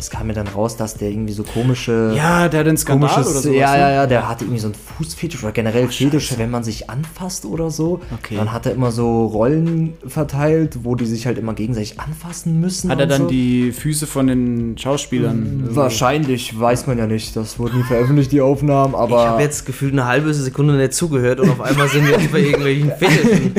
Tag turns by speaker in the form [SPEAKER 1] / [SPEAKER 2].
[SPEAKER 1] es kam mir dann raus, dass der irgendwie so komische.
[SPEAKER 2] Ja, der hat einen Skandal
[SPEAKER 1] komisches,
[SPEAKER 2] oder sowas.
[SPEAKER 1] Ja,
[SPEAKER 2] ne?
[SPEAKER 1] ja, ja, der hatte irgendwie so einen Fußfetisch oder generell Fetische, wenn man sich anfasst oder so.
[SPEAKER 2] Okay.
[SPEAKER 1] Dann hat er immer so Rollen verteilt, wo die sich halt immer gegenseitig anfassen müssen.
[SPEAKER 2] Hat er dann
[SPEAKER 1] so.
[SPEAKER 2] die Füße von den Schauspielern? Mhm.
[SPEAKER 1] Wahrscheinlich, weiß man ja nicht. Das wurden nie veröffentlicht, die Aufnahmen, aber.
[SPEAKER 3] Ich habe jetzt gefühlt eine halbe Sekunde nicht zugehört und auf einmal sind wir über irgendwelchen Fetischen.